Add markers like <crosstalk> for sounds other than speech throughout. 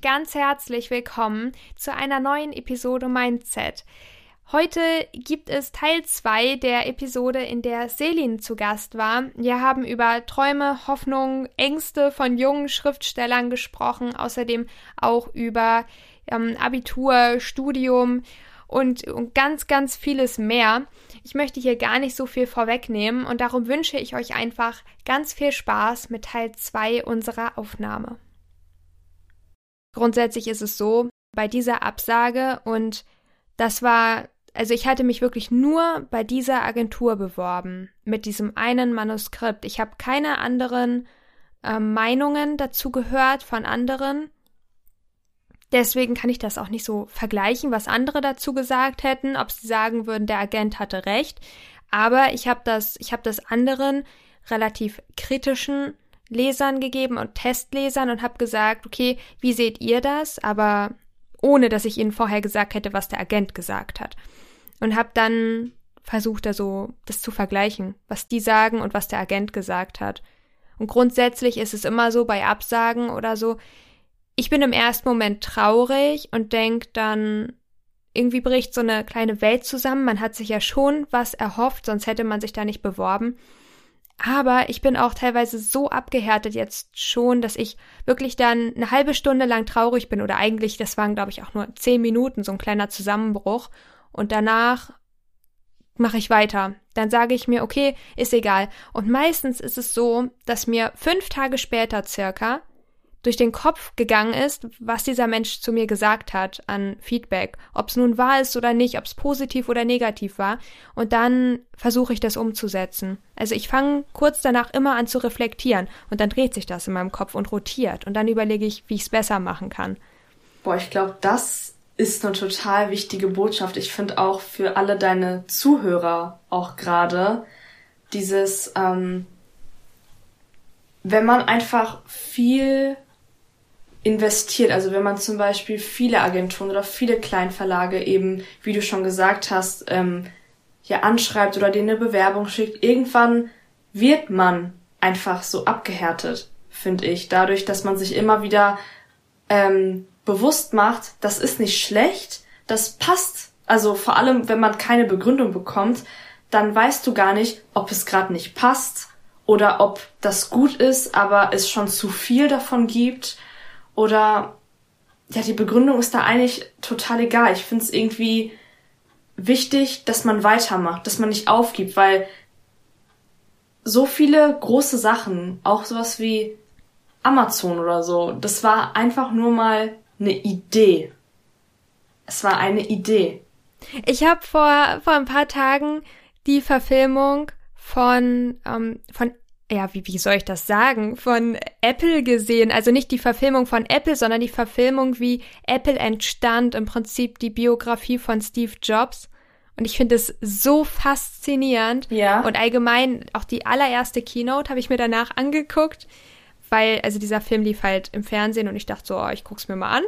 ganz herzlich willkommen zu einer neuen Episode Mindset. Heute gibt es Teil 2 der Episode, in der Selin zu Gast war. Wir haben über Träume, Hoffnungen, Ängste von jungen Schriftstellern gesprochen, außerdem auch über ähm, Abitur, Studium und, und ganz, ganz vieles mehr. Ich möchte hier gar nicht so viel vorwegnehmen und darum wünsche ich euch einfach ganz viel Spaß mit Teil 2 unserer Aufnahme. Grundsätzlich ist es so, bei dieser Absage und das war also ich hatte mich wirklich nur bei dieser Agentur beworben, mit diesem einen Manuskript. Ich habe keine anderen äh, Meinungen dazu gehört von anderen. Deswegen kann ich das auch nicht so vergleichen, was andere dazu gesagt hätten, ob sie sagen würden, der Agent hatte recht. Aber ich habe das, ich habe das anderen relativ kritischen Lesern gegeben und Testlesern und habe gesagt, okay, wie seht ihr das? Aber ohne dass ich ihnen vorher gesagt hätte, was der Agent gesagt hat und habe dann versucht, da so das zu vergleichen, was die sagen und was der Agent gesagt hat. Und grundsätzlich ist es immer so bei Absagen oder so, ich bin im ersten Moment traurig und denk dann, irgendwie bricht so eine kleine Welt zusammen. Man hat sich ja schon was erhofft, sonst hätte man sich da nicht beworben. Aber ich bin auch teilweise so abgehärtet jetzt schon, dass ich wirklich dann eine halbe Stunde lang traurig bin oder eigentlich, das waren glaube ich auch nur zehn Minuten, so ein kleiner Zusammenbruch und danach mache ich weiter. Dann sage ich mir, okay, ist egal. Und meistens ist es so, dass mir fünf Tage später circa durch den Kopf gegangen ist, was dieser Mensch zu mir gesagt hat an Feedback, ob es nun wahr ist oder nicht, ob es positiv oder negativ war, und dann versuche ich das umzusetzen. Also ich fange kurz danach immer an zu reflektieren und dann dreht sich das in meinem Kopf und rotiert und dann überlege ich, wie ich es besser machen kann. Boah, ich glaube, das ist eine total wichtige Botschaft. Ich finde auch für alle deine Zuhörer auch gerade dieses, ähm, wenn man einfach viel investiert, also wenn man zum Beispiel viele Agenturen oder viele Kleinverlage eben, wie du schon gesagt hast, ähm, ja anschreibt oder denen eine Bewerbung schickt, irgendwann wird man einfach so abgehärtet, finde ich, dadurch, dass man sich immer wieder ähm, bewusst macht, das ist nicht schlecht, das passt. Also vor allem, wenn man keine Begründung bekommt, dann weißt du gar nicht, ob es gerade nicht passt oder ob das gut ist, aber es schon zu viel davon gibt oder ja, die Begründung ist da eigentlich total egal. Ich finde es irgendwie wichtig, dass man weitermacht, dass man nicht aufgibt, weil so viele große Sachen, auch sowas wie Amazon oder so, das war einfach nur mal eine Idee. Es war eine Idee. Ich habe vor, vor ein paar Tagen die Verfilmung von, ähm, von ja, wie, wie soll ich das sagen, von Apple gesehen. Also nicht die Verfilmung von Apple, sondern die Verfilmung, wie Apple entstand, im Prinzip die Biografie von Steve Jobs. Und ich finde es so faszinierend. Ja. Und allgemein auch die allererste Keynote habe ich mir danach angeguckt weil, also dieser Film lief halt im Fernsehen und ich dachte so, oh, ich guck's mir mal an.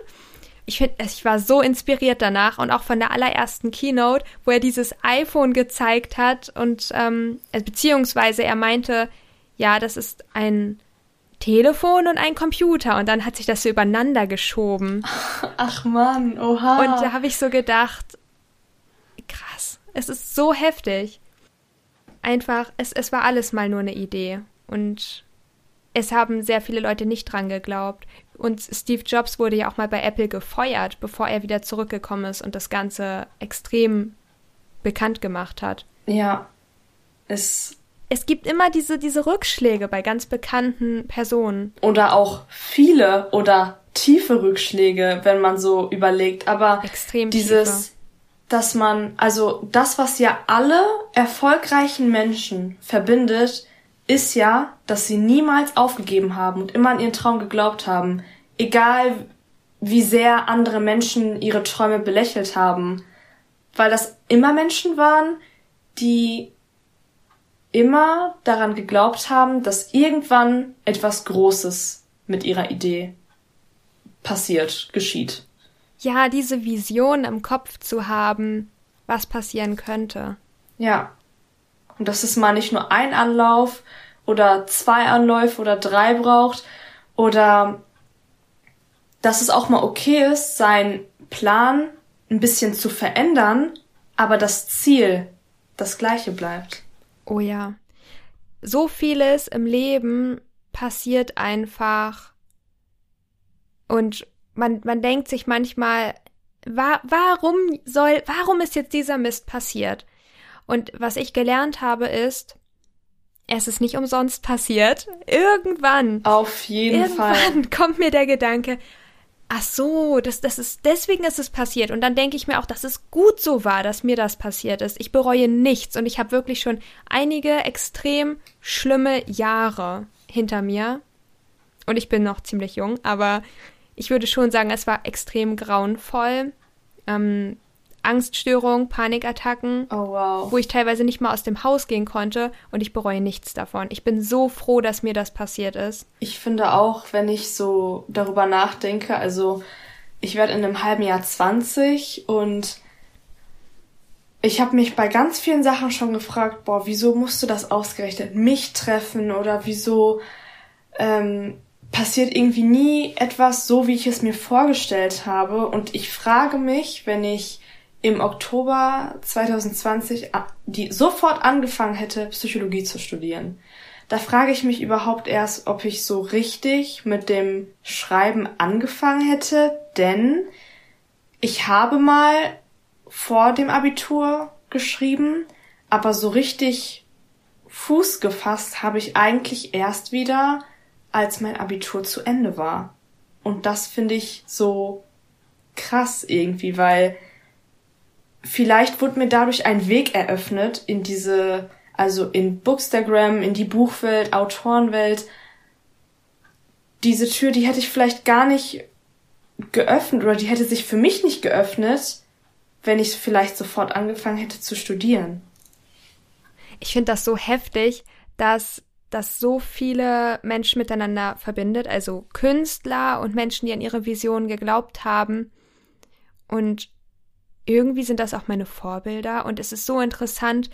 Ich finde, also ich war so inspiriert danach und auch von der allerersten Keynote, wo er dieses iPhone gezeigt hat und ähm, also beziehungsweise er meinte, ja, das ist ein Telefon und ein Computer und dann hat sich das so übereinander geschoben. Ach man, oha. Und da habe ich so gedacht, krass, es ist so heftig. Einfach, es, es war alles mal nur eine Idee und es haben sehr viele Leute nicht dran geglaubt. Und Steve Jobs wurde ja auch mal bei Apple gefeuert, bevor er wieder zurückgekommen ist und das Ganze extrem bekannt gemacht hat. Ja, es. Es gibt immer diese, diese Rückschläge bei ganz bekannten Personen. Oder auch viele oder tiefe Rückschläge, wenn man so überlegt. Aber Extrem dieses, tiefe. dass man, also das, was ja alle erfolgreichen Menschen verbindet, ist ja, dass sie niemals aufgegeben haben und immer an ihren Traum geglaubt haben, egal wie sehr andere Menschen ihre Träume belächelt haben, weil das immer Menschen waren, die immer daran geglaubt haben, dass irgendwann etwas Großes mit ihrer Idee passiert, geschieht. Ja, diese Vision im Kopf zu haben, was passieren könnte. Ja. Und dass es mal nicht nur ein Anlauf oder zwei Anläufe oder drei braucht oder dass es auch mal okay ist, seinen Plan ein bisschen zu verändern, aber das Ziel das gleiche bleibt. Oh ja. So vieles im Leben passiert einfach und man, man denkt sich manchmal, wa warum soll, warum ist jetzt dieser Mist passiert? Und was ich gelernt habe ist, es ist nicht umsonst passiert. Irgendwann. Auf jeden irgendwann Fall. Irgendwann kommt mir der Gedanke, ach so, das, das ist, deswegen ist es passiert. Und dann denke ich mir auch, dass es gut so war, dass mir das passiert ist. Ich bereue nichts und ich habe wirklich schon einige extrem schlimme Jahre hinter mir. Und ich bin noch ziemlich jung, aber ich würde schon sagen, es war extrem grauenvoll. Ähm, Angststörung, Panikattacken, oh, wow. wo ich teilweise nicht mal aus dem Haus gehen konnte und ich bereue nichts davon. Ich bin so froh, dass mir das passiert ist. Ich finde auch, wenn ich so darüber nachdenke, also ich werde in einem halben Jahr 20 und ich habe mich bei ganz vielen Sachen schon gefragt, boah, wieso musst du das ausgerechnet mich treffen oder wieso ähm, passiert irgendwie nie etwas so, wie ich es mir vorgestellt habe. Und ich frage mich, wenn ich im Oktober 2020 die sofort angefangen hätte, Psychologie zu studieren. Da frage ich mich überhaupt erst, ob ich so richtig mit dem Schreiben angefangen hätte, denn ich habe mal vor dem Abitur geschrieben, aber so richtig Fuß gefasst habe ich eigentlich erst wieder, als mein Abitur zu Ende war. Und das finde ich so krass irgendwie, weil vielleicht wurde mir dadurch ein Weg eröffnet in diese, also in Bookstagram, in die Buchwelt, Autorenwelt. Diese Tür, die hätte ich vielleicht gar nicht geöffnet oder die hätte sich für mich nicht geöffnet, wenn ich vielleicht sofort angefangen hätte zu studieren. Ich finde das so heftig, dass das so viele Menschen miteinander verbindet, also Künstler und Menschen, die an ihre Vision geglaubt haben und irgendwie sind das auch meine Vorbilder und es ist so interessant,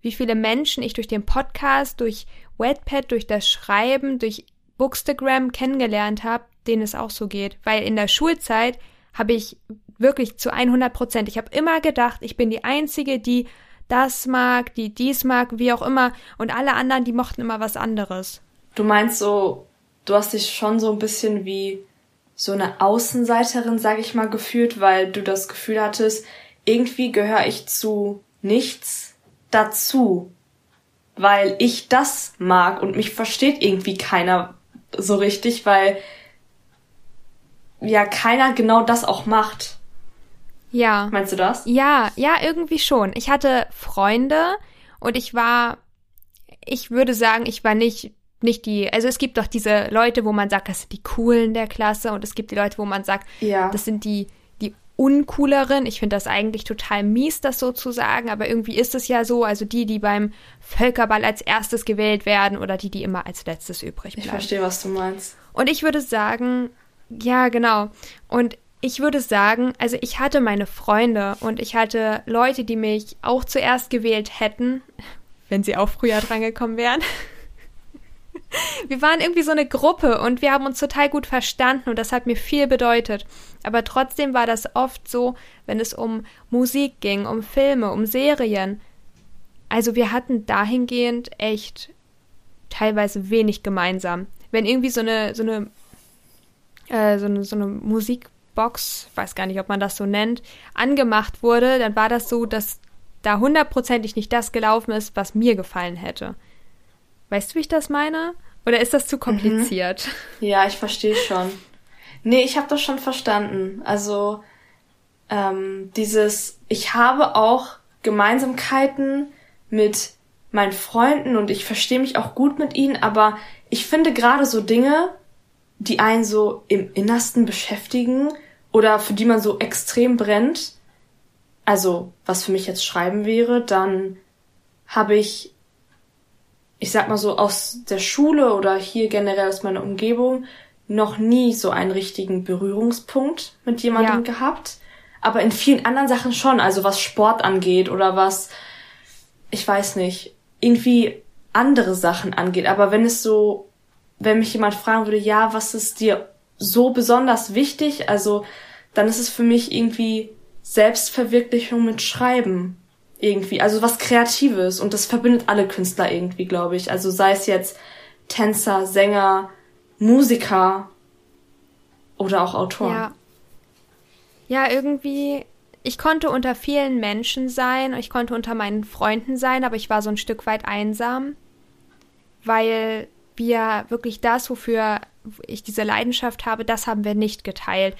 wie viele Menschen ich durch den Podcast, durch Wetpad, durch das Schreiben, durch Bookstagram kennengelernt habe, denen es auch so geht. Weil in der Schulzeit habe ich wirklich zu 100 Prozent, ich habe immer gedacht, ich bin die Einzige, die das mag, die dies mag, wie auch immer. Und alle anderen, die mochten immer was anderes. Du meinst so, du hast dich schon so ein bisschen wie so eine Außenseiterin, sag ich mal, gefühlt, weil du das Gefühl hattest, irgendwie gehöre ich zu nichts dazu, weil ich das mag und mich versteht irgendwie keiner so richtig, weil ja keiner genau das auch macht. Ja. Meinst du das? Ja, ja, irgendwie schon. Ich hatte Freunde und ich war, ich würde sagen, ich war nicht nicht die, also es gibt doch diese Leute, wo man sagt, das sind die coolen der Klasse und es gibt die Leute, wo man sagt, ja. das sind die, die uncooleren. Ich finde das eigentlich total mies, das so zu sagen, aber irgendwie ist es ja so, also die, die beim Völkerball als erstes gewählt werden oder die, die immer als letztes übrig bleiben. Ich verstehe, was du meinst. Und ich würde sagen, ja, genau. Und ich würde sagen, also ich hatte meine Freunde und ich hatte Leute, die mich auch zuerst gewählt hätten, <laughs> wenn sie auch früher drangekommen wären wir waren irgendwie so eine Gruppe und wir haben uns total gut verstanden und das hat mir viel bedeutet. Aber trotzdem war das oft so, wenn es um Musik ging, um Filme, um Serien. Also wir hatten dahingehend echt teilweise wenig gemeinsam. Wenn irgendwie so eine, so eine, äh, so eine, so eine Musikbox, weiß gar nicht, ob man das so nennt, angemacht wurde, dann war das so, dass da hundertprozentig nicht das gelaufen ist, was mir gefallen hätte. Weißt du, wie ich das meine? Oder ist das zu kompliziert? Mhm. Ja, ich verstehe schon. Nee, ich habe das schon verstanden. Also ähm, dieses, ich habe auch Gemeinsamkeiten mit meinen Freunden und ich verstehe mich auch gut mit ihnen, aber ich finde gerade so Dinge, die einen so im Innersten beschäftigen oder für die man so extrem brennt, also was für mich jetzt Schreiben wäre, dann habe ich ich sag mal so, aus der Schule oder hier generell aus meiner Umgebung noch nie so einen richtigen Berührungspunkt mit jemandem ja. gehabt. Aber in vielen anderen Sachen schon, also was Sport angeht oder was, ich weiß nicht, irgendwie andere Sachen angeht. Aber wenn es so, wenn mich jemand fragen würde, ja, was ist dir so besonders wichtig. Also dann ist es für mich irgendwie Selbstverwirklichung mit Schreiben irgendwie, also was Kreatives und das verbindet alle Künstler irgendwie, glaube ich. Also sei es jetzt Tänzer, Sänger, Musiker oder auch Autoren. Ja. Ja, irgendwie, ich konnte unter vielen Menschen sein, ich konnte unter meinen Freunden sein, aber ich war so ein Stück weit einsam, weil wir wirklich das, wofür ich diese Leidenschaft habe, das haben wir nicht geteilt.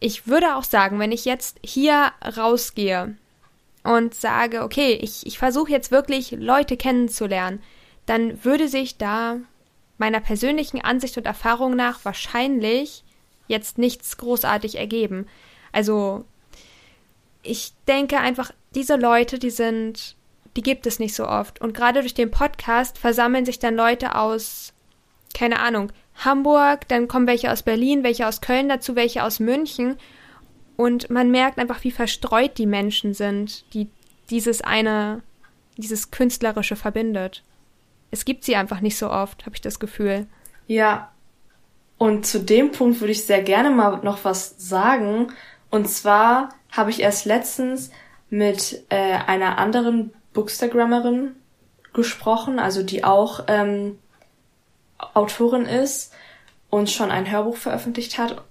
Ich würde auch sagen, wenn ich jetzt hier rausgehe und sage, okay, ich, ich versuche jetzt wirklich Leute kennenzulernen, dann würde sich da meiner persönlichen Ansicht und Erfahrung nach wahrscheinlich jetzt nichts großartig ergeben. Also ich denke einfach, diese Leute, die sind, die gibt es nicht so oft. Und gerade durch den Podcast versammeln sich dann Leute aus, keine Ahnung, Hamburg, dann kommen welche aus Berlin, welche aus Köln dazu, welche aus München. Und man merkt einfach, wie verstreut die Menschen sind, die dieses eine, dieses Künstlerische verbindet. Es gibt sie einfach nicht so oft, habe ich das Gefühl. Ja. Und zu dem Punkt würde ich sehr gerne mal noch was sagen. Und zwar habe ich erst letztens mit äh, einer anderen Bookstagrammerin gesprochen, also die auch ähm, Autorin ist und schon ein Hörbuch veröffentlicht hat.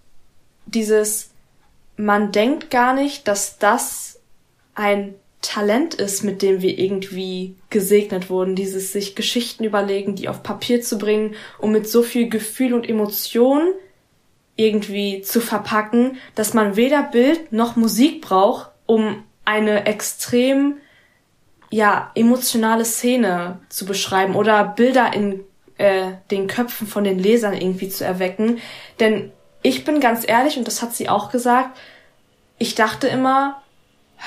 Dieses man denkt gar nicht, dass das ein Talent ist, mit dem wir irgendwie gesegnet wurden, dieses sich Geschichten überlegen, die auf Papier zu bringen, um mit so viel Gefühl und Emotion irgendwie zu verpacken, dass man weder Bild noch Musik braucht, um eine extrem ja emotionale Szene zu beschreiben oder Bilder in äh, den Köpfen von den Lesern irgendwie zu erwecken. Denn ich bin ganz ehrlich, und das hat sie auch gesagt, ich dachte immer,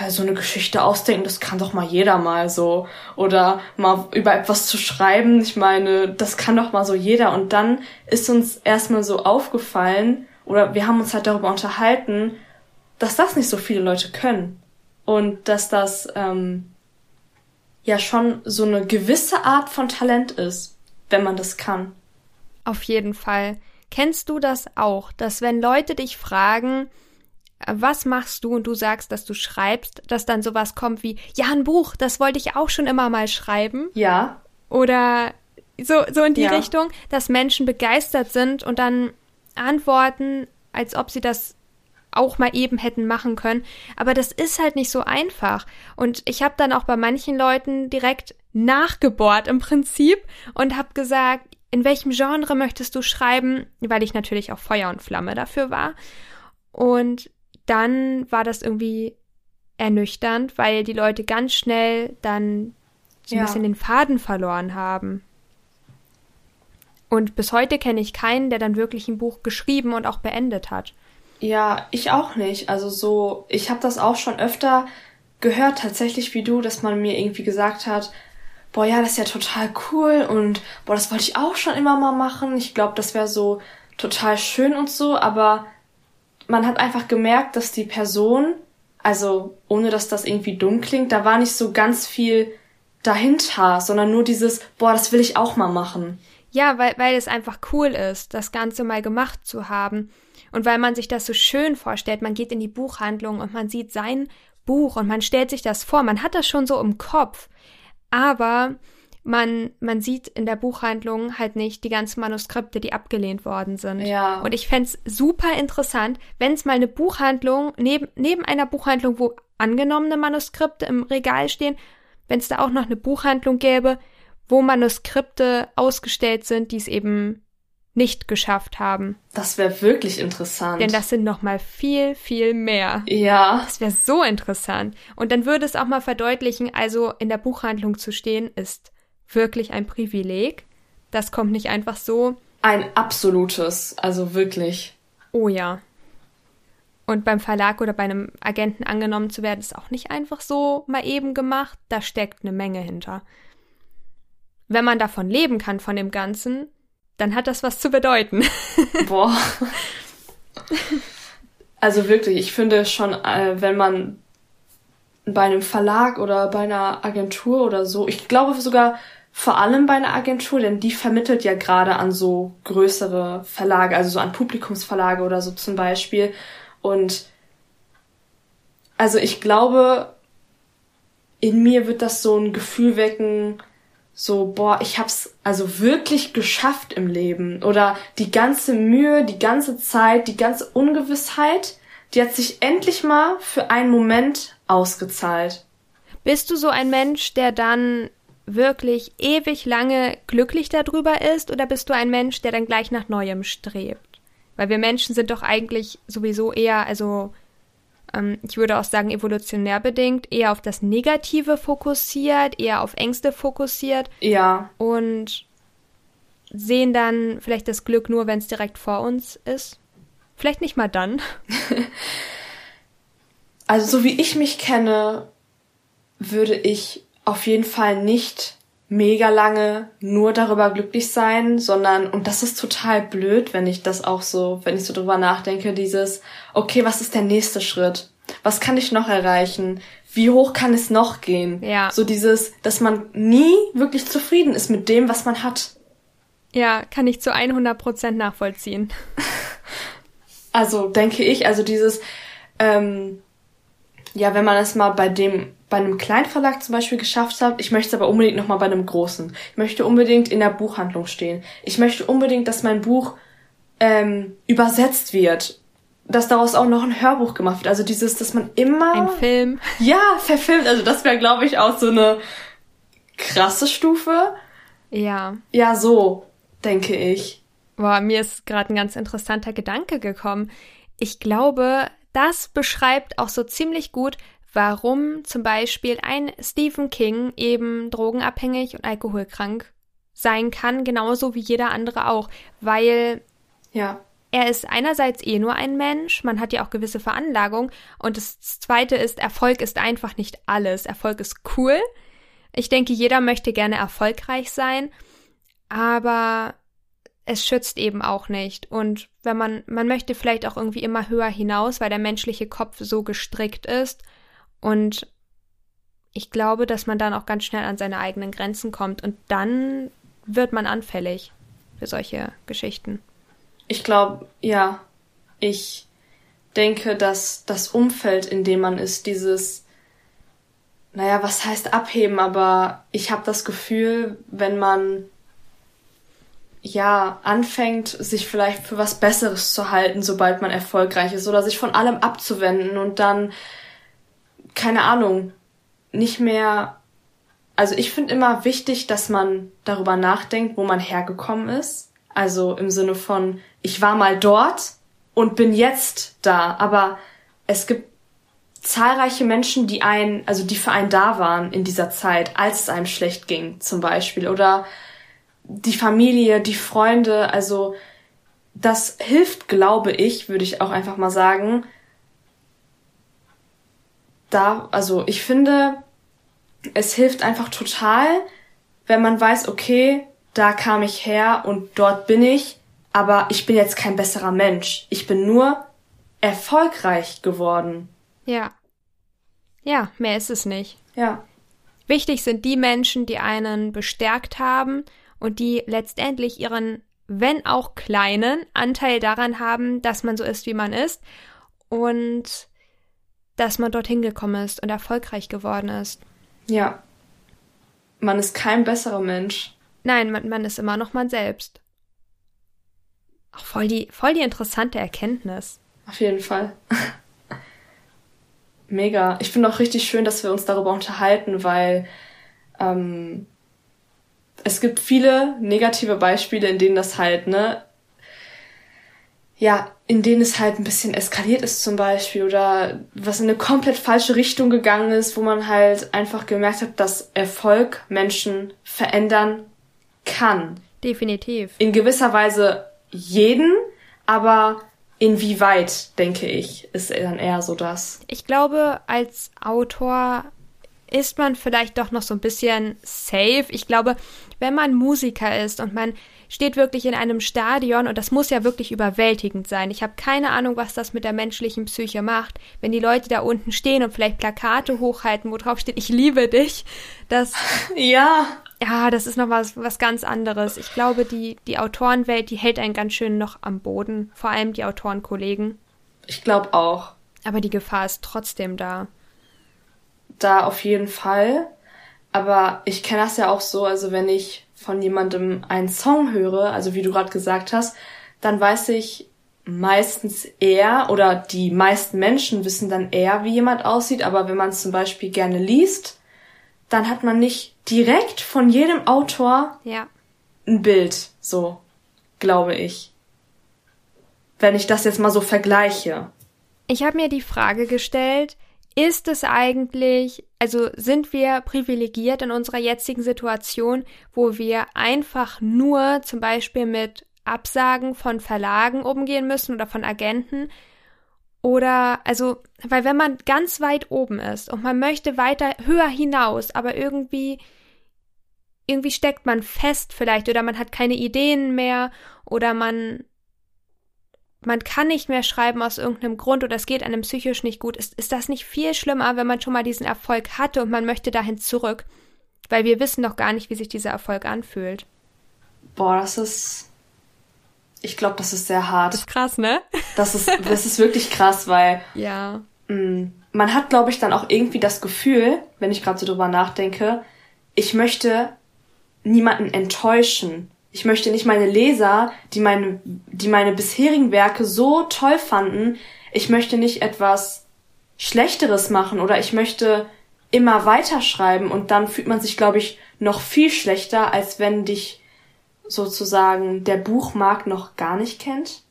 so eine Geschichte ausdenken, das kann doch mal jeder mal so. Oder mal über etwas zu schreiben, ich meine, das kann doch mal so jeder. Und dann ist uns erstmal so aufgefallen, oder wir haben uns halt darüber unterhalten, dass das nicht so viele Leute können. Und dass das ähm, ja schon so eine gewisse Art von Talent ist, wenn man das kann. Auf jeden Fall. Kennst du das auch, dass wenn Leute dich fragen, was machst du und du sagst, dass du schreibst, dass dann sowas kommt wie, ja, ein Buch, das wollte ich auch schon immer mal schreiben. Ja. Oder so, so in die ja. Richtung, dass Menschen begeistert sind und dann antworten, als ob sie das auch mal eben hätten machen können. Aber das ist halt nicht so einfach. Und ich habe dann auch bei manchen Leuten direkt nachgebohrt im Prinzip und habe gesagt, in welchem Genre möchtest du schreiben, weil ich natürlich auch Feuer und Flamme dafür war. Und dann war das irgendwie ernüchternd, weil die Leute ganz schnell dann so ein ja. bisschen den Faden verloren haben. Und bis heute kenne ich keinen, der dann wirklich ein Buch geschrieben und auch beendet hat. Ja, ich auch nicht. Also so, ich habe das auch schon öfter gehört, tatsächlich wie du, dass man mir irgendwie gesagt hat, boah, ja, das ist ja total cool und boah, das wollte ich auch schon immer mal machen. Ich glaube, das wäre so total schön und so, aber man hat einfach gemerkt, dass die Person, also ohne dass das irgendwie dumm klingt, da war nicht so ganz viel dahinter, sondern nur dieses, boah, das will ich auch mal machen. Ja, weil, weil es einfach cool ist, das Ganze mal gemacht zu haben. Und weil man sich das so schön vorstellt, man geht in die Buchhandlung und man sieht sein Buch und man stellt sich das vor, man hat das schon so im Kopf. Aber man, man sieht in der Buchhandlung halt nicht die ganzen Manuskripte, die abgelehnt worden sind. Ja. Und ich fände super interessant, wenn es mal eine Buchhandlung, neben, neben einer Buchhandlung, wo angenommene Manuskripte im Regal stehen, wenn es da auch noch eine Buchhandlung gäbe, wo Manuskripte ausgestellt sind, die es eben nicht geschafft haben. Das wäre wirklich interessant. Denn das sind noch mal viel, viel mehr. Ja. Das wäre so interessant. Und dann würde es auch mal verdeutlichen, also in der Buchhandlung zu stehen ist wirklich ein Privileg. Das kommt nicht einfach so. Ein absolutes, also wirklich. Oh ja. Und beim Verlag oder bei einem Agenten angenommen zu werden, ist auch nicht einfach so mal eben gemacht. Da steckt eine Menge hinter. Wenn man davon leben kann, von dem Ganzen, dann hat das was zu bedeuten. <laughs> Boah. Also wirklich, ich finde schon, äh, wenn man bei einem Verlag oder bei einer Agentur oder so, ich glaube sogar vor allem bei einer Agentur, denn die vermittelt ja gerade an so größere Verlage, also so an Publikumsverlage oder so zum Beispiel. Und also ich glaube, in mir wird das so ein Gefühl wecken, so, boah, ich hab's also wirklich geschafft im Leben. Oder die ganze Mühe, die ganze Zeit, die ganze Ungewissheit, die hat sich endlich mal für einen Moment ausgezahlt. Bist du so ein Mensch, der dann wirklich ewig lange glücklich darüber ist, oder bist du ein Mensch, der dann gleich nach Neuem strebt? Weil wir Menschen sind doch eigentlich sowieso eher, also ich würde auch sagen, evolutionär bedingt, eher auf das Negative fokussiert, eher auf Ängste fokussiert. Ja. Und sehen dann vielleicht das Glück nur, wenn es direkt vor uns ist. Vielleicht nicht mal dann. <laughs> also so wie ich mich kenne, würde ich auf jeden Fall nicht mega lange nur darüber glücklich sein, sondern, und das ist total blöd, wenn ich das auch so, wenn ich so drüber nachdenke, dieses, okay, was ist der nächste Schritt? Was kann ich noch erreichen? Wie hoch kann es noch gehen? Ja. So dieses, dass man nie wirklich zufrieden ist mit dem, was man hat. Ja, kann ich zu 100 Prozent nachvollziehen. Also denke ich, also dieses, ähm, ja, wenn man es mal bei dem bei einem Kleinverlag zum Beispiel geschafft habe, ich möchte es aber unbedingt nochmal bei einem großen. Ich möchte unbedingt in der Buchhandlung stehen. Ich möchte unbedingt, dass mein Buch ähm, übersetzt wird. Dass daraus auch noch ein Hörbuch gemacht wird. Also dieses, dass man immer. Ein Film. Ja, verfilmt. Also das wäre, glaube ich, auch so eine krasse Stufe. Ja. Ja, so, denke ich. Boah, mir ist gerade ein ganz interessanter Gedanke gekommen. Ich glaube, das beschreibt auch so ziemlich gut, warum zum Beispiel ein Stephen King eben drogenabhängig und alkoholkrank sein kann, genauso wie jeder andere auch, weil ja. er ist einerseits eh nur ein Mensch, man hat ja auch gewisse Veranlagung und das zweite ist, Erfolg ist einfach nicht alles. Erfolg ist cool. Ich denke, jeder möchte gerne erfolgreich sein, aber es schützt eben auch nicht. Und wenn man, man möchte vielleicht auch irgendwie immer höher hinaus, weil der menschliche Kopf so gestrickt ist und ich glaube, dass man dann auch ganz schnell an seine eigenen Grenzen kommt und dann wird man anfällig für solche Geschichten. Ich glaube, ja. Ich denke, dass das Umfeld, in dem man ist, dieses, naja, was heißt abheben, aber ich habe das Gefühl, wenn man ja anfängt, sich vielleicht für was Besseres zu halten, sobald man erfolgreich ist, oder sich von allem abzuwenden und dann keine Ahnung, nicht mehr. Also ich finde immer wichtig, dass man darüber nachdenkt, wo man hergekommen ist. Also im Sinne von, ich war mal dort und bin jetzt da. Aber es gibt zahlreiche Menschen, die einen, also die für einen da waren in dieser Zeit, als es einem schlecht ging, zum Beispiel. Oder die Familie, die Freunde, also das hilft, glaube ich, würde ich auch einfach mal sagen, da, also ich finde, es hilft einfach total, wenn man weiß, okay, da kam ich her und dort bin ich, aber ich bin jetzt kein besserer Mensch. Ich bin nur erfolgreich geworden. Ja. Ja, mehr ist es nicht. Ja. Wichtig sind die Menschen, die einen bestärkt haben und die letztendlich ihren, wenn auch kleinen, Anteil daran haben, dass man so ist, wie man ist. Und dass man dorthin gekommen ist und erfolgreich geworden ist. Ja. Man ist kein besserer Mensch. Nein, man, man ist immer noch man selbst. Auch voll die, voll die interessante Erkenntnis. Auf jeden Fall. <laughs> Mega. Ich finde auch richtig schön, dass wir uns darüber unterhalten, weil ähm, es gibt viele negative Beispiele, in denen das halt, ne, ja, in denen es halt ein bisschen eskaliert ist zum Beispiel oder was in eine komplett falsche Richtung gegangen ist, wo man halt einfach gemerkt hat, dass Erfolg Menschen verändern kann. Definitiv. In gewisser Weise jeden, aber inwieweit, denke ich, ist dann eher so das. Ich glaube, als Autor ist man vielleicht doch noch so ein bisschen safe. Ich glaube, wenn man Musiker ist und man steht wirklich in einem Stadion und das muss ja wirklich überwältigend sein. Ich habe keine Ahnung, was das mit der menschlichen Psyche macht, wenn die Leute da unten stehen und vielleicht Plakate hochhalten, wo drauf steht, ich liebe dich. Das <laughs> ja, ja, das ist noch was was ganz anderes. Ich glaube, die die Autorenwelt, die hält einen ganz schön noch am Boden, vor allem die Autorenkollegen. Ich glaube auch. Aber die Gefahr ist trotzdem da. Da auf jeden Fall. Aber ich kenne das ja auch so, also wenn ich von jemandem einen Song höre, also wie du gerade gesagt hast, dann weiß ich meistens eher oder die meisten Menschen wissen dann eher, wie jemand aussieht, aber wenn man es zum Beispiel gerne liest, dann hat man nicht direkt von jedem Autor ja. ein Bild, so glaube ich. Wenn ich das jetzt mal so vergleiche. Ich habe mir die Frage gestellt, ist es eigentlich, also sind wir privilegiert in unserer jetzigen Situation, wo wir einfach nur zum Beispiel mit Absagen von Verlagen umgehen müssen oder von Agenten? Oder, also, weil wenn man ganz weit oben ist und man möchte weiter höher hinaus, aber irgendwie, irgendwie steckt man fest vielleicht oder man hat keine Ideen mehr oder man man kann nicht mehr schreiben aus irgendeinem Grund oder es geht einem psychisch nicht gut, ist, ist das nicht viel schlimmer, wenn man schon mal diesen Erfolg hatte und man möchte dahin zurück? Weil wir wissen doch gar nicht, wie sich dieser Erfolg anfühlt. Boah, das ist. Ich glaube, das ist sehr hart. Das ist krass, ne? Das ist, das ist wirklich krass, weil. <laughs> Ja. Mh, mm, man hat, glaube ich, dann auch irgendwie das Gefühl, wenn ich gerade so drüber nachdenke, ich möchte niemanden enttäuschen. Ich möchte nicht meine Leser, die meine, die meine bisherigen Werke so toll fanden, ich möchte nicht etwas Schlechteres machen oder ich möchte immer weiterschreiben und dann fühlt man sich, glaube ich, noch viel schlechter, als wenn dich sozusagen der Buchmarkt noch gar nicht kennt.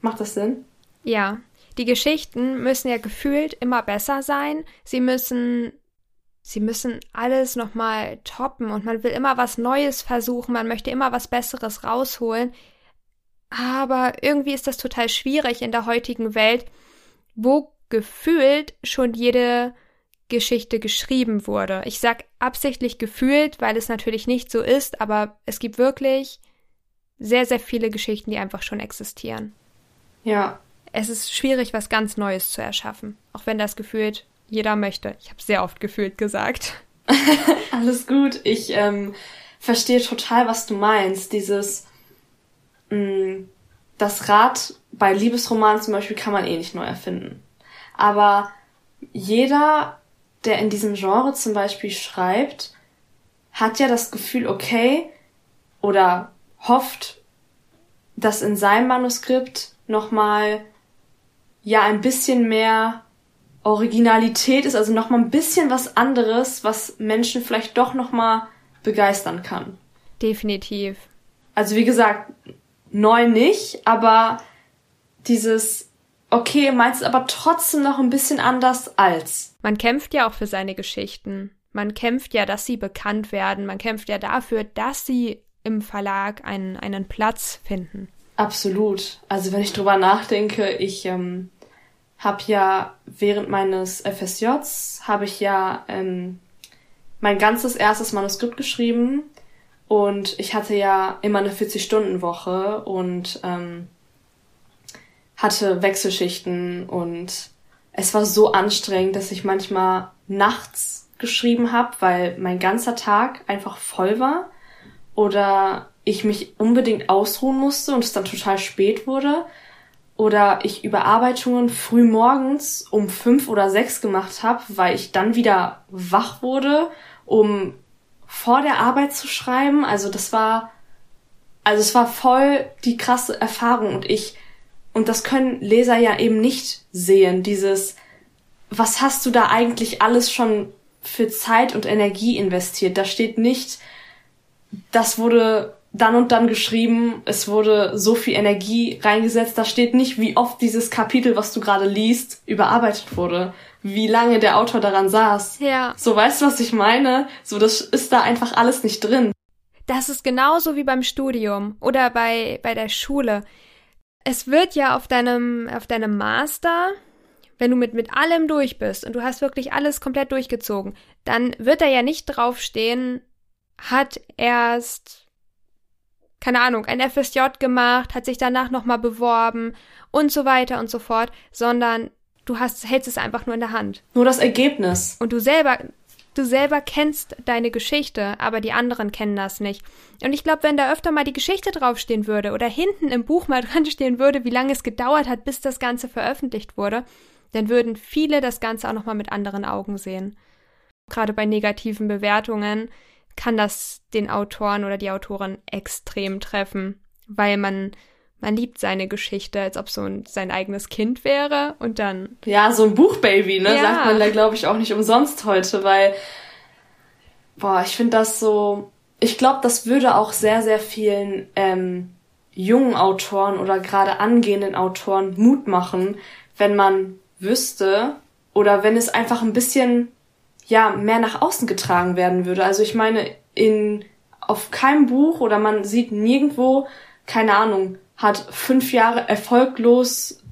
Macht das Sinn? Ja. Die Geschichten müssen ja gefühlt immer besser sein. Sie müssen sie müssen alles nochmal toppen und man will immer was Neues versuchen, man möchte immer was Besseres rausholen. Aber irgendwie ist das total schwierig in der heutigen Welt, wo gefühlt schon jede Geschichte geschrieben wurde. Ich sag absichtlich gefühlt, weil es natürlich nicht so ist, aber es gibt wirklich sehr, sehr viele Geschichten, die einfach schon existieren. Ja. Es ist schwierig, was ganz Neues zu erschaffen, auch wenn das gefühlt jeder möchte. Ich habe sehr oft gefühlt gesagt. <laughs> Alles gut. Ich ähm, verstehe total, was du meinst. Dieses mh, mm, das Rad bei Liebesromanen zum Beispiel kann man eh nicht neu erfinden. Aber jeder, der in diesem Genre zum Beispiel schreibt, hat ja das Gefühl, okay, oder hofft, dass in seinem Manuskript nochmal ja ein bisschen mehr Originalität ist, also nochmal ein bisschen was anderes, was Menschen vielleicht doch nochmal begeistern kann. Definitiv. Also wie gesagt, neu nicht, aber dieses, okay, meinst aber trotzdem noch ein bisschen anders als. Man kämpft ja auch für seine Geschichten. Man kämpft ja, dass sie bekannt werden. Man kämpft ja dafür, dass sie im Verlag einen, einen Platz finden. Absolut. Also wenn ich drüber nachdenke, ich ähm, habe ja während meines FSJs habe ich ja ähm, mein ganzes erstes Manuskript geschrieben. Und ich hatte ja immer eine 40-Stunden-Woche und ähm, hatte Wechselschichten. Und es war so anstrengend, dass ich manchmal nachts geschrieben habe, weil mein ganzer Tag einfach voll war. Oder ich mich unbedingt ausruhen musste und es dann total spät wurde oder ich Überarbeitungen früh morgens um fünf oder sechs gemacht habe, weil ich dann wieder wach wurde, um vor der Arbeit zu schreiben. Also das war, also es war voll die krasse Erfahrung und ich, und das können Leser ja eben nicht sehen, dieses, was hast du da eigentlich alles schon für Zeit und Energie investiert? Da steht nicht, das wurde dann und dann geschrieben, es wurde so viel Energie reingesetzt, da steht nicht, wie oft dieses Kapitel, was du gerade liest, überarbeitet wurde, wie lange der Autor daran saß. Ja. So weißt du, was ich meine? So, das ist da einfach alles nicht drin. Das ist genauso wie beim Studium oder bei, bei der Schule. Es wird ja auf deinem, auf deinem Master wenn du mit, mit allem durch bist und du hast wirklich alles komplett durchgezogen, dann wird da ja nicht draufstehen, hat erst, keine Ahnung, ein FSJ gemacht, hat sich danach nochmal beworben und so weiter und so fort, sondern du hast, hältst es einfach nur in der Hand. Nur das Ergebnis. Und du selber, du selber kennst deine Geschichte, aber die anderen kennen das nicht. Und ich glaube, wenn da öfter mal die Geschichte draufstehen würde oder hinten im Buch mal <laughs> dran stehen würde, wie lange es gedauert hat, bis das Ganze veröffentlicht wurde, dann würden viele das Ganze auch nochmal mit anderen Augen sehen. Gerade bei negativen Bewertungen kann das den Autoren oder die Autorin extrem treffen, weil man man liebt seine Geschichte, als ob so ein, sein eigenes Kind wäre und dann. Ja, so ein Buchbaby, ne? Ja. Sagt man da, glaube ich, auch nicht umsonst heute, weil, boah, ich finde das so. Ich glaube, das würde auch sehr, sehr vielen ähm, jungen Autoren oder gerade angehenden Autoren Mut machen, wenn man wüsste oder wenn es einfach ein bisschen ja mehr nach außen getragen werden würde. Also ich meine, in auf keinem Buch oder man sieht nirgendwo, keine Ahnung, hat fünf Jahre erfolglos,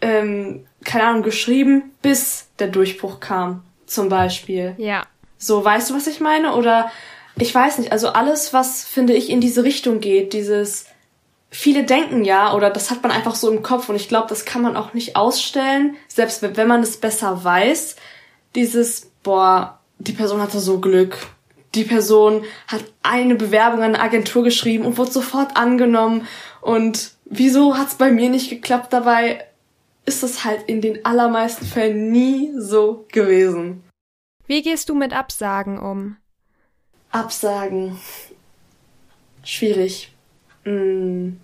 ähm, keine Ahnung, geschrieben, bis der Durchbruch kam, zum Beispiel. Ja. So, weißt du, was ich meine? Oder ich weiß nicht, also alles, was, finde ich, in diese Richtung geht, dieses viele denken ja, oder das hat man einfach so im Kopf und ich glaube, das kann man auch nicht ausstellen, selbst wenn man es besser weiß, dieses, boah, die Person hatte so Glück. Die Person hat eine Bewerbung an eine Agentur geschrieben und wurde sofort angenommen. Und wieso hat's bei mir nicht geklappt? Dabei ist es halt in den allermeisten Fällen nie so gewesen. Wie gehst du mit Absagen um? Absagen. Schwierig. Mm.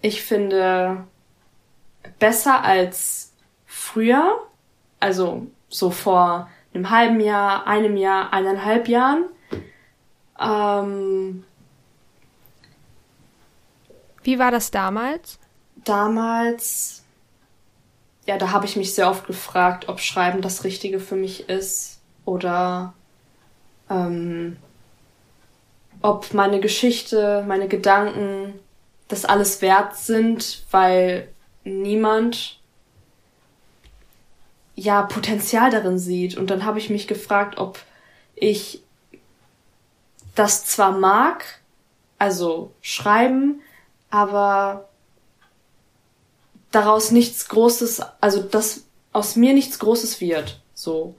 Ich finde besser als früher, also so vor einem halben Jahr, einem Jahr, eineinhalb Jahren. Ähm, Wie war das damals? Damals, ja, da habe ich mich sehr oft gefragt, ob Schreiben das Richtige für mich ist oder ähm, ob meine Geschichte, meine Gedanken das alles wert sind, weil niemand ja Potenzial darin sieht. Und dann habe ich mich gefragt, ob ich das zwar mag, also schreiben, aber daraus nichts Großes, also dass aus mir nichts Großes wird, so.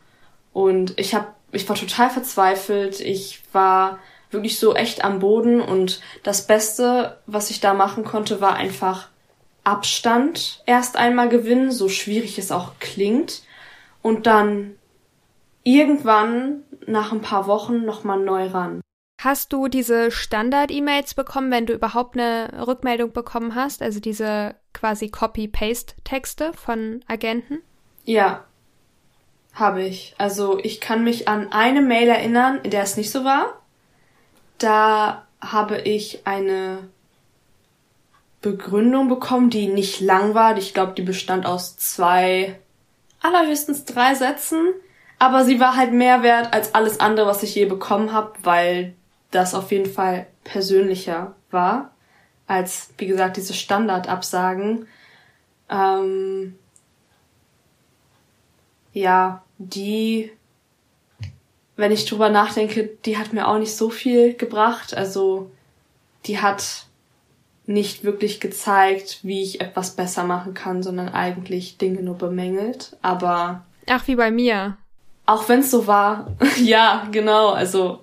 Und ich habe, ich war total verzweifelt. Ich war wirklich so echt am Boden und das Beste, was ich da machen konnte, war einfach Abstand erst einmal gewinnen, so schwierig es auch klingt, und dann irgendwann nach ein paar Wochen nochmal neu ran. Hast du diese Standard-E-Mails bekommen, wenn du überhaupt eine Rückmeldung bekommen hast? Also diese quasi Copy-Paste-Texte von Agenten? Ja, habe ich. Also ich kann mich an eine Mail erinnern, in der es nicht so war. Da habe ich eine Begründung bekommen, die nicht lang war. Ich glaube, die bestand aus zwei, allerhöchstens drei Sätzen. Aber sie war halt mehr wert als alles andere, was ich je bekommen habe, weil das auf jeden Fall persönlicher war als, wie gesagt, diese Standardabsagen. Ähm, ja, die wenn ich drüber nachdenke, die hat mir auch nicht so viel gebracht. Also die hat nicht wirklich gezeigt, wie ich etwas besser machen kann, sondern eigentlich Dinge nur bemängelt. Aber. Ach, wie bei mir. Auch wenn es so war. <laughs> ja, genau. Also.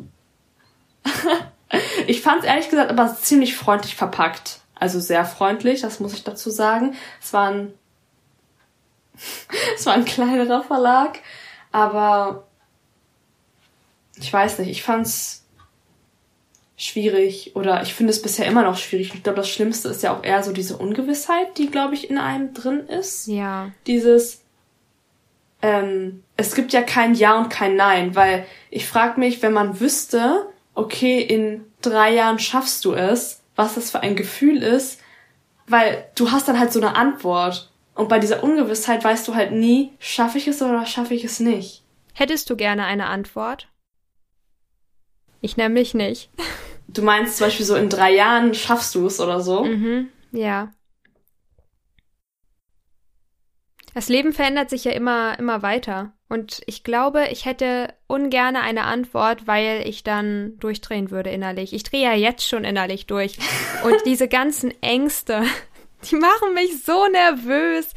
<laughs> ich fand es ehrlich gesagt aber ziemlich freundlich verpackt. Also sehr freundlich, das muss ich dazu sagen. Es war ein. <laughs> es war ein kleinerer Verlag. Aber ich weiß nicht, ich fand's schwierig oder ich finde es bisher immer noch schwierig. Ich glaube, das Schlimmste ist ja auch eher so diese Ungewissheit, die, glaube ich, in einem drin ist. Ja. Dieses, ähm, es gibt ja kein Ja und kein Nein, weil ich frage mich, wenn man wüsste, okay, in drei Jahren schaffst du es, was das für ein Gefühl ist, weil du hast dann halt so eine Antwort. Und bei dieser Ungewissheit weißt du halt nie, schaffe ich es oder schaffe ich es nicht. Hättest du gerne eine Antwort? Ich nämlich nicht. Du meinst zum Beispiel so in drei Jahren schaffst du es oder so? Mhm, ja. Das Leben verändert sich ja immer, immer weiter. Und ich glaube, ich hätte ungern eine Antwort, weil ich dann durchdrehen würde innerlich. Ich drehe ja jetzt schon innerlich durch. Und <laughs> diese ganzen Ängste, die machen mich so nervös.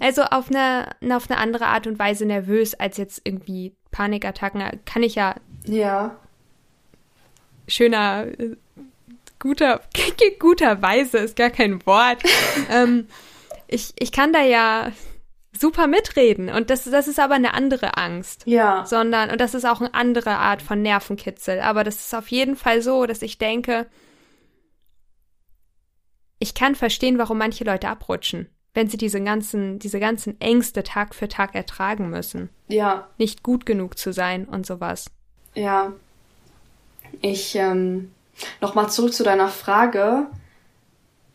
Also auf eine, auf eine andere Art und Weise nervös als jetzt irgendwie Panikattacken. Kann ich ja. Ja. Schöner, guter, <laughs> guterweise ist gar kein Wort. ähm, ich, ich kann da ja super mitreden. Und das, das ist aber eine andere Angst. Ja. Sondern, und das ist auch eine andere Art von Nervenkitzel. Aber das ist auf jeden Fall so, dass ich denke, ich kann verstehen, warum manche Leute abrutschen, wenn sie diese ganzen, diese ganzen Ängste Tag für Tag ertragen müssen. Ja. Nicht gut genug zu sein und sowas. Ja. Ich, ähm, nochmal zurück zu deiner Frage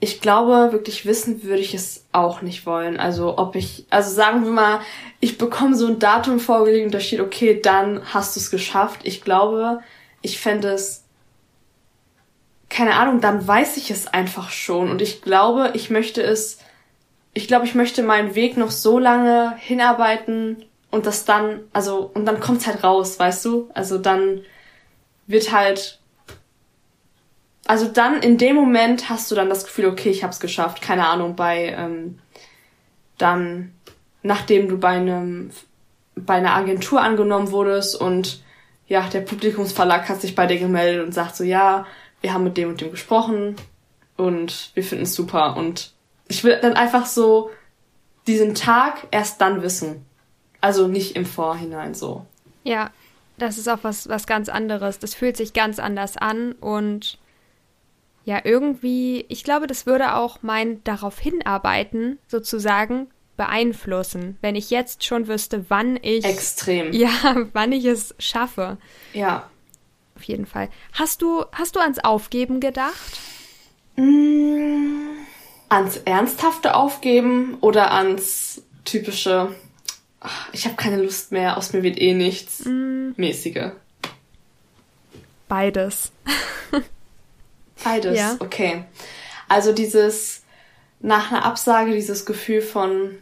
ich glaube, wirklich wissen würde ich es auch nicht wollen. Also ob ich, also sagen wir mal, ich bekomme so ein Datum vorgelegt und da steht, okay, dann hast du es geschafft. Ich glaube, ich fände es, keine Ahnung, dann weiß ich es einfach schon. Und ich glaube, ich möchte es, ich glaube, ich möchte meinen Weg noch so lange hinarbeiten und das dann, also, und dann kommt's halt raus, weißt du? Also dann wird halt also dann in dem Moment hast du dann das Gefühl, okay, ich hab's geschafft. Keine Ahnung, bei ähm, dann, nachdem du bei einem bei einer Agentur angenommen wurdest und ja, der Publikumsverlag hat sich bei dir gemeldet und sagt so, ja, wir haben mit dem und dem gesprochen und wir finden es super. Und ich will dann einfach so diesen Tag erst dann wissen. Also nicht im Vorhinein so. Ja, das ist auch was, was ganz anderes. Das fühlt sich ganz anders an und ja, irgendwie, ich glaube, das würde auch mein darauf hinarbeiten, sozusagen, beeinflussen, wenn ich jetzt schon wüsste, wann ich. Extrem. <laughs> Ja, wann ich es schaffe. Ja. Auf jeden Fall. Hast du, hast du ans Aufgeben gedacht? Mmh, ans ernsthafte Aufgeben oder ans typische, ich habe keine Lust mehr, aus mir wird eh nichts, mmh. mäßige? Beides. Beides, ja. okay. Also dieses nach einer Absage, dieses Gefühl von,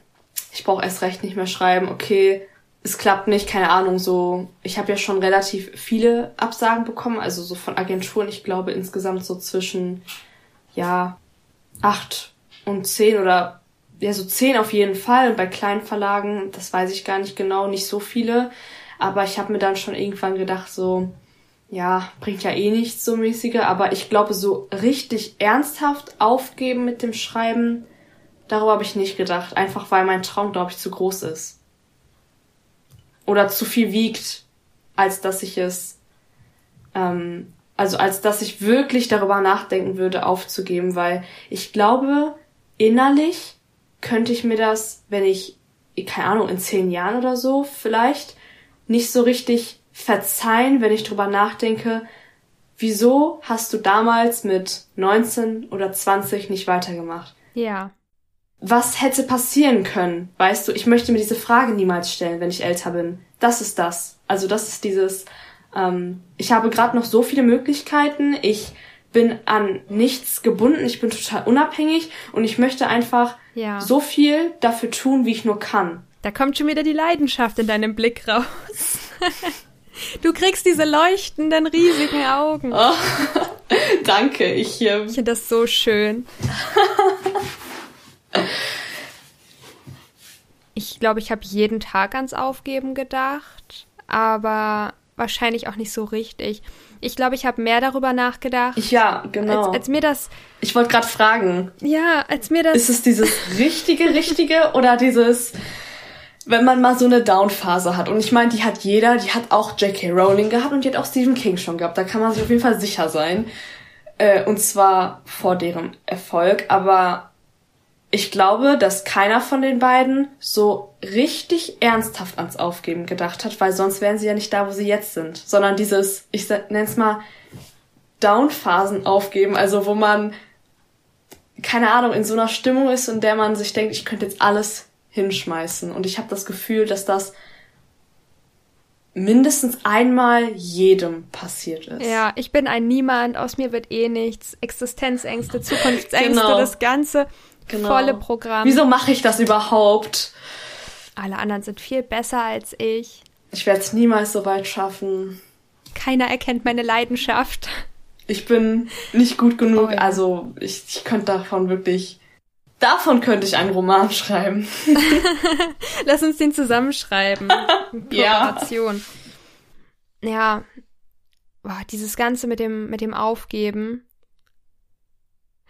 ich brauche erst recht nicht mehr schreiben, okay, es klappt nicht, keine Ahnung, so, ich habe ja schon relativ viele Absagen bekommen, also so von Agenturen, ich glaube insgesamt so zwischen, ja, acht und zehn oder ja, so zehn auf jeden Fall. Und bei kleinen Verlagen, das weiß ich gar nicht genau, nicht so viele. Aber ich habe mir dann schon irgendwann gedacht, so, ja, bringt ja eh nichts so mäßige, aber ich glaube, so richtig ernsthaft aufgeben mit dem Schreiben, darüber habe ich nicht gedacht. Einfach weil mein Traum, glaube ich, zu groß ist. Oder zu viel wiegt, als dass ich es, ähm, also als dass ich wirklich darüber nachdenken würde, aufzugeben, weil ich glaube, innerlich könnte ich mir das, wenn ich, keine Ahnung, in zehn Jahren oder so vielleicht, nicht so richtig verzeihen, wenn ich drüber nachdenke, wieso hast du damals mit 19 oder 20 nicht weitergemacht? Ja. Was hätte passieren können? Weißt du, ich möchte mir diese Frage niemals stellen, wenn ich älter bin. Das ist das. Also das ist dieses, ähm, ich habe gerade noch so viele Möglichkeiten, ich bin an nichts gebunden, ich bin total unabhängig und ich möchte einfach ja. so viel dafür tun, wie ich nur kann. Da kommt schon wieder die Leidenschaft in deinem Blick raus. <laughs> Du kriegst diese leuchtenden, riesigen Augen. Oh, <laughs> danke, ich. Ähm... Ich finde das so schön. ich glaube, ich habe jeden Tag ans Aufgeben gedacht, aber wahrscheinlich auch nicht so richtig. Ich glaube, ich habe mehr darüber nachgedacht. Ja, genau. Als, als mir das. Ich wollte gerade fragen. Ja, als mir das. Ist es dieses richtige, richtige oder dieses wenn man mal so eine Down-Phase hat. Und ich meine, die hat jeder, die hat auch J.K. Rowling gehabt und die hat auch Stephen King schon gehabt. Da kann man sich auf jeden Fall sicher sein. Äh, und zwar vor deren Erfolg. Aber ich glaube, dass keiner von den beiden so richtig ernsthaft ans Aufgeben gedacht hat, weil sonst wären sie ja nicht da, wo sie jetzt sind. Sondern dieses, ich nenn's mal, Down-Phasen aufgeben, also wo man, keine Ahnung, in so einer Stimmung ist, in der man sich denkt, ich könnte jetzt alles hinschmeißen. Und ich habe das Gefühl, dass das mindestens einmal jedem passiert ist. Ja, ich bin ein Niemand, aus mir wird eh nichts. Existenzängste, <laughs> Zukunftsängste, genau. das ganze genau. volle Programm. Wieso mache ich das überhaupt? Alle anderen sind viel besser als ich. Ich werde es niemals so weit schaffen. Keiner erkennt meine Leidenschaft. Ich bin nicht gut genug, oh, ja. also ich, ich könnte davon wirklich. Davon könnte ich einen Roman schreiben. <laughs> Lass uns den zusammenschreiben. <laughs> Kooperation. Ja. ja. Boah, dieses Ganze mit dem, mit dem Aufgeben.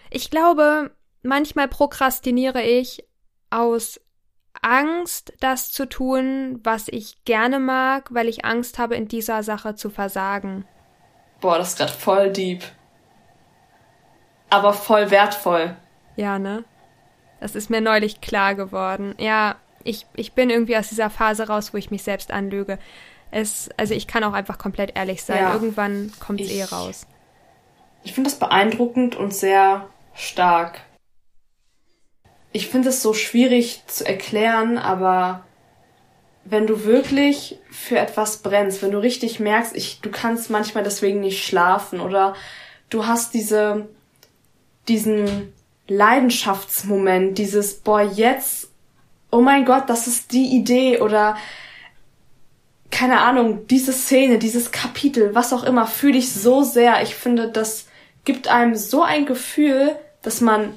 Ich glaube, manchmal prokrastiniere ich aus Angst, das zu tun, was ich gerne mag, weil ich Angst habe, in dieser Sache zu versagen. Boah, das ist gerade voll deep. Aber voll wertvoll. Ja, ne? Das ist mir neulich klar geworden. Ja, ich, ich bin irgendwie aus dieser Phase raus, wo ich mich selbst anlüge. Es, also ich kann auch einfach komplett ehrlich sein. Ja, Irgendwann kommt es eh raus. Ich finde das beeindruckend und sehr stark. Ich finde es so schwierig zu erklären, aber wenn du wirklich für etwas brennst, wenn du richtig merkst, ich, du kannst manchmal deswegen nicht schlafen oder du hast diese, diesen Leidenschaftsmoment, dieses, boah, jetzt, oh mein Gott, das ist die Idee oder keine Ahnung, diese Szene, dieses Kapitel, was auch immer, fühle ich so sehr. Ich finde, das gibt einem so ein Gefühl, dass man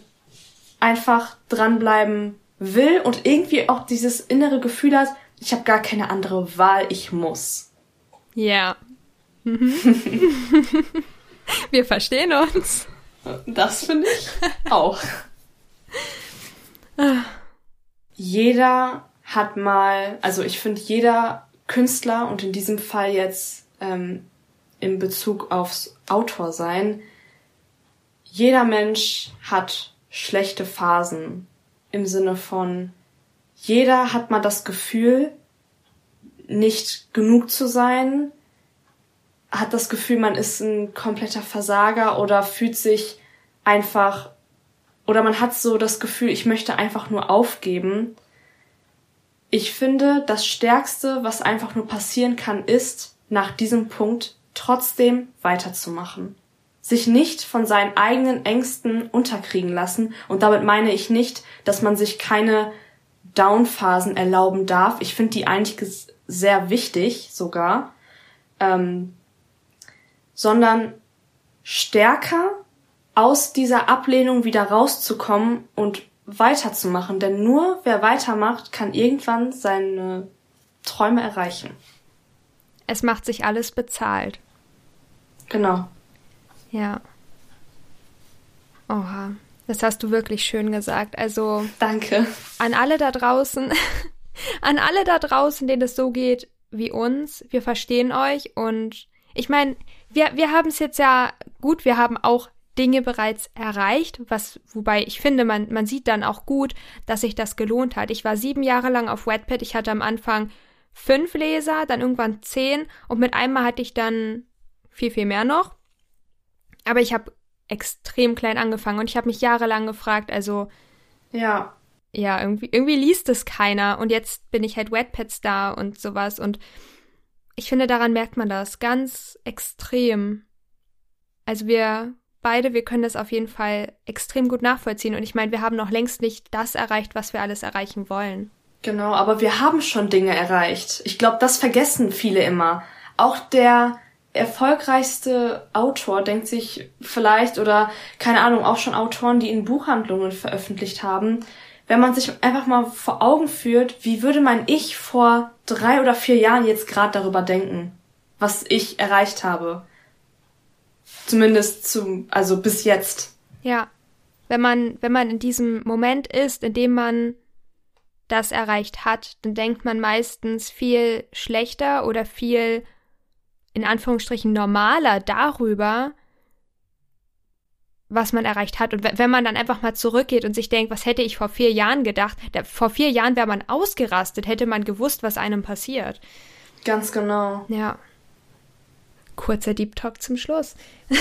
einfach dranbleiben will und irgendwie auch dieses innere Gefühl hat, ich habe gar keine andere Wahl, ich muss. Ja. Mhm. <laughs> Wir verstehen uns. Das finde ich auch. jeder hat mal, also ich finde, jeder Künstler und in diesem Fall jetzt ähm, in Bezug aufs Autorsein, jeder Mensch hat schlechte Phasen im Sinne von, jeder hat mal das Gefühl, nicht genug zu sein, hat das Gefühl, man ist ein kompletter Versager oder fühlt sich einfach oder man hat so das Gefühl, ich möchte einfach nur aufgeben. Ich finde, das Stärkste, was einfach nur passieren kann, ist, nach diesem Punkt trotzdem weiterzumachen. Sich nicht von seinen eigenen Ängsten unterkriegen lassen. Und damit meine ich nicht, dass man sich keine Downphasen erlauben darf. Ich finde die eigentlich sehr wichtig sogar. Ähm, sondern stärker aus dieser Ablehnung wieder rauszukommen und weiterzumachen. Denn nur wer weitermacht, kann irgendwann seine Träume erreichen. Es macht sich alles bezahlt. Genau. Ja. Oha. Das hast du wirklich schön gesagt. Also. Danke. An alle da draußen, <laughs> an alle da draußen, denen es so geht wie uns, wir verstehen euch und ich meine, wir, wir haben es jetzt ja gut, wir haben auch Dinge bereits erreicht, was, wobei ich finde, man, man sieht dann auch gut, dass sich das gelohnt hat. Ich war sieben Jahre lang auf Wattpad, ich hatte am Anfang fünf Leser, dann irgendwann zehn und mit einmal hatte ich dann viel, viel mehr noch. Aber ich habe extrem klein angefangen und ich habe mich jahrelang gefragt, also ja. Ja, irgendwie, irgendwie liest es keiner und jetzt bin ich halt Wattpad-Star und sowas und ich finde, daran merkt man das ganz extrem. Also wir beide, wir können das auf jeden Fall extrem gut nachvollziehen. Und ich meine, wir haben noch längst nicht das erreicht, was wir alles erreichen wollen. Genau, aber wir haben schon Dinge erreicht. Ich glaube, das vergessen viele immer. Auch der erfolgreichste Autor denkt sich vielleicht oder keine Ahnung, auch schon Autoren, die in Buchhandlungen veröffentlicht haben, wenn man sich einfach mal vor Augen führt, wie würde mein Ich vor drei oder vier Jahren jetzt gerade darüber denken, was ich erreicht habe. Zumindest zum, also bis jetzt. Ja. Wenn man, wenn man in diesem Moment ist, in dem man das erreicht hat, dann denkt man meistens viel schlechter oder viel in Anführungsstrichen normaler darüber, was man erreicht hat. Und wenn man dann einfach mal zurückgeht und sich denkt, was hätte ich vor vier Jahren gedacht? vor vier Jahren wäre man ausgerastet, hätte man gewusst, was einem passiert. Ganz genau. Ja. Kurzer Deep Talk zum Schluss. <laughs>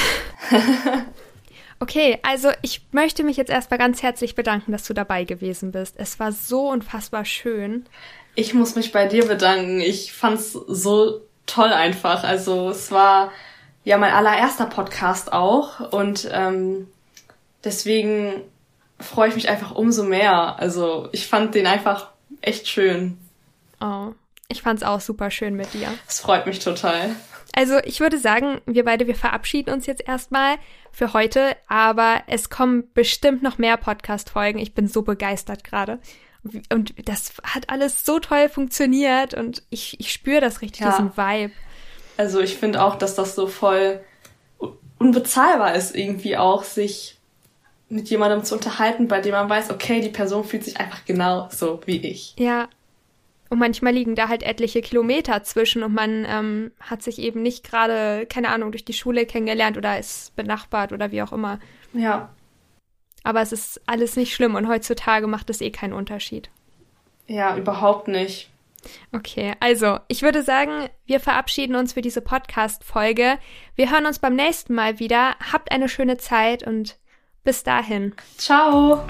okay, also ich möchte mich jetzt erstmal ganz herzlich bedanken, dass du dabei gewesen bist. Es war so unfassbar schön. Ich muss mich bei dir bedanken. Ich fand's so toll einfach. Also es war ja mein allererster Podcast auch und ähm, deswegen freue ich mich einfach umso mehr. Also ich fand den einfach echt schön. Oh, ich fand's auch super schön mit dir. Es freut mich total. Also ich würde sagen, wir beide, wir verabschieden uns jetzt erstmal für heute, aber es kommen bestimmt noch mehr Podcast-Folgen. Ich bin so begeistert gerade. Und das hat alles so toll funktioniert und ich, ich spüre das richtig, ja. diesen Vibe. Also ich finde auch, dass das so voll unbezahlbar ist, irgendwie auch, sich mit jemandem zu unterhalten, bei dem man weiß, okay, die Person fühlt sich einfach genau so wie ich. Ja, und manchmal liegen da halt etliche Kilometer zwischen und man ähm, hat sich eben nicht gerade, keine Ahnung, durch die Schule kennengelernt oder ist benachbart oder wie auch immer. Ja. Aber es ist alles nicht schlimm und heutzutage macht es eh keinen Unterschied. Ja, überhaupt nicht. Okay, also ich würde sagen, wir verabschieden uns für diese Podcast-Folge. Wir hören uns beim nächsten Mal wieder. Habt eine schöne Zeit und bis dahin. Ciao.